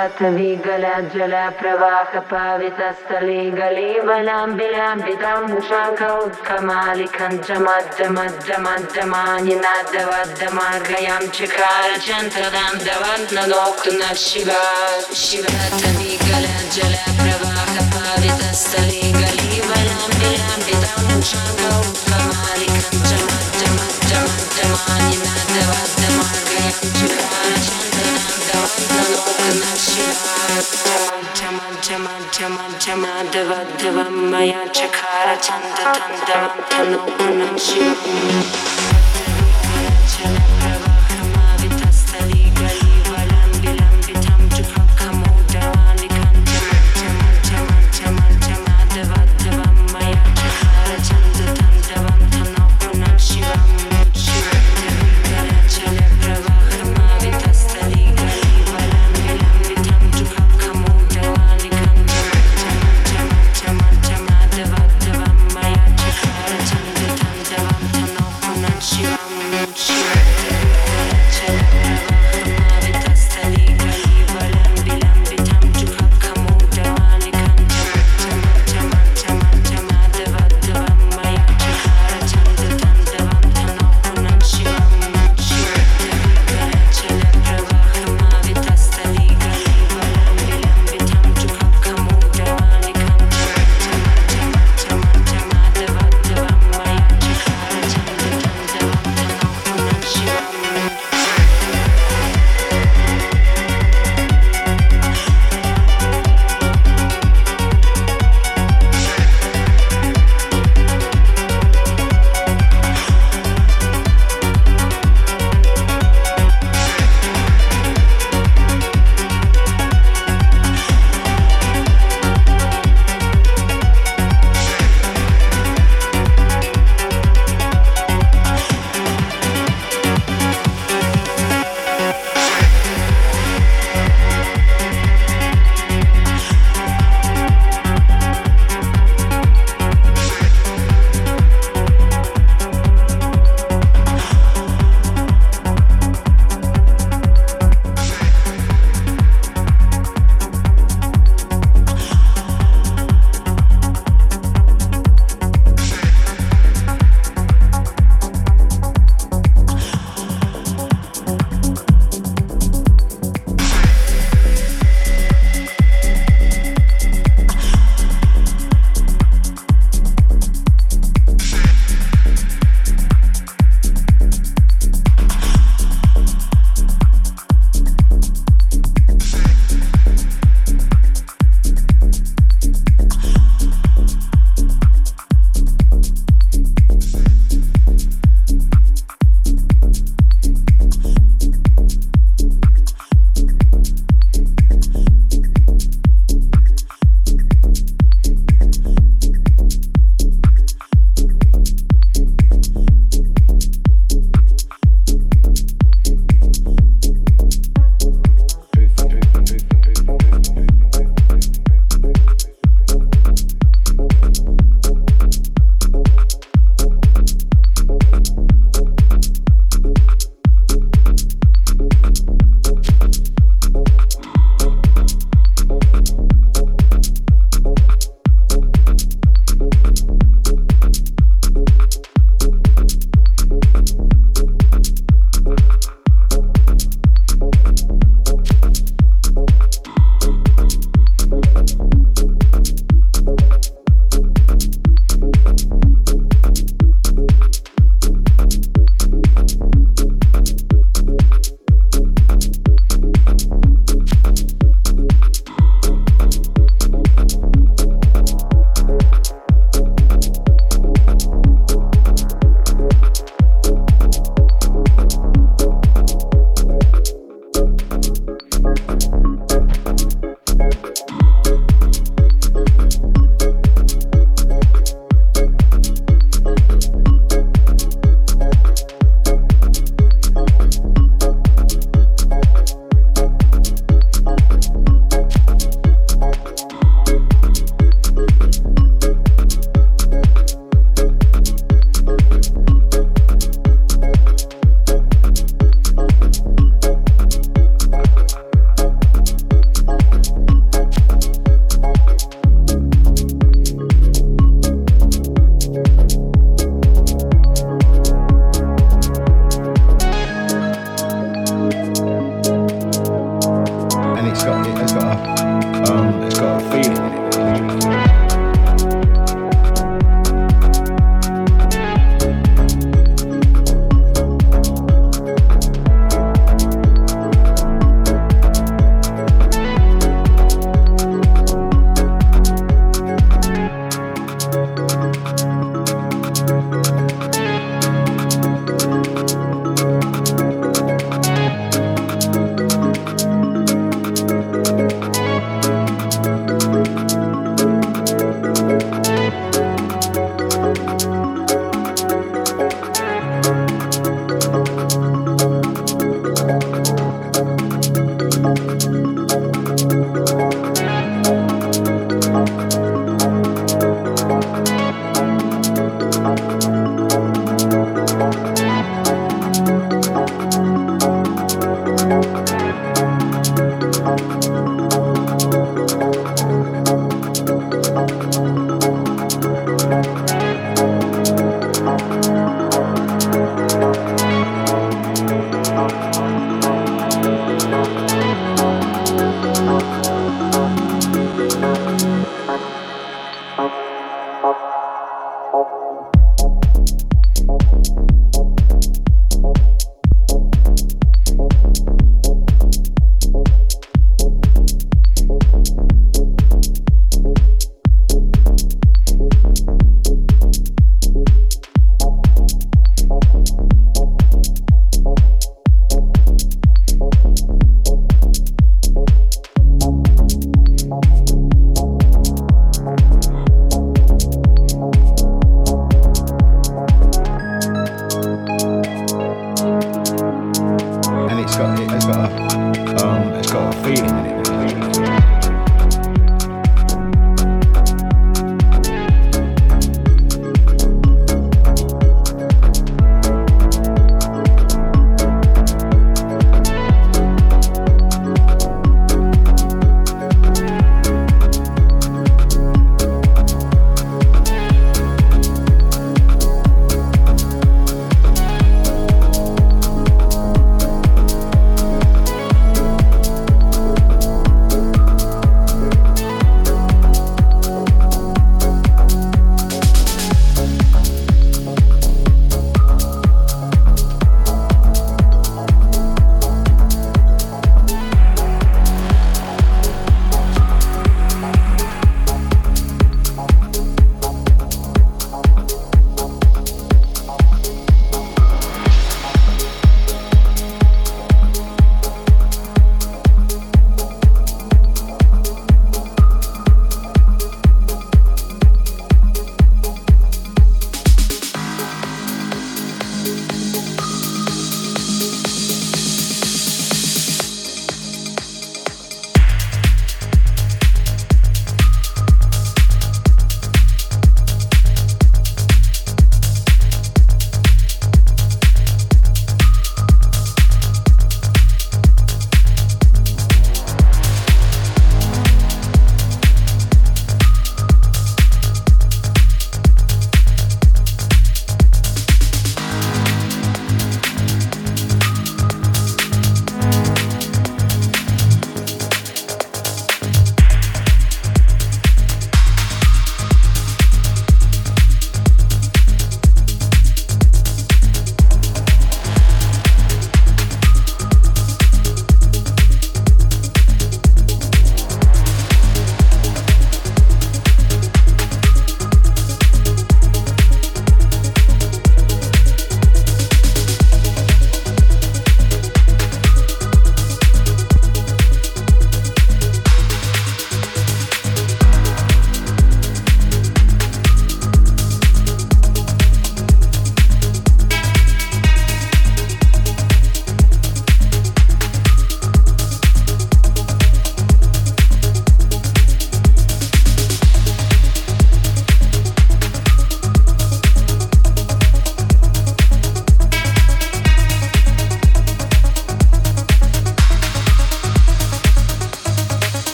पृथिवी गल जल प्रवाह पावित स्थले गले वलाम्बिलाम्बितं शाख उत्कमालिखं च मज्जमज्जमज्जमाञ्जनाद्यवद्यमार्गयां चिकार चन्द्रदां दवत् न नोक्त न शिवा शिवी गल जल प्रवाह पावित स्थले गले वलाम्बिलाम्बितं शाख उत्कमालिखं Davam Davam Maya Chakara Chanda Tandavam Tanu Gunam Shivam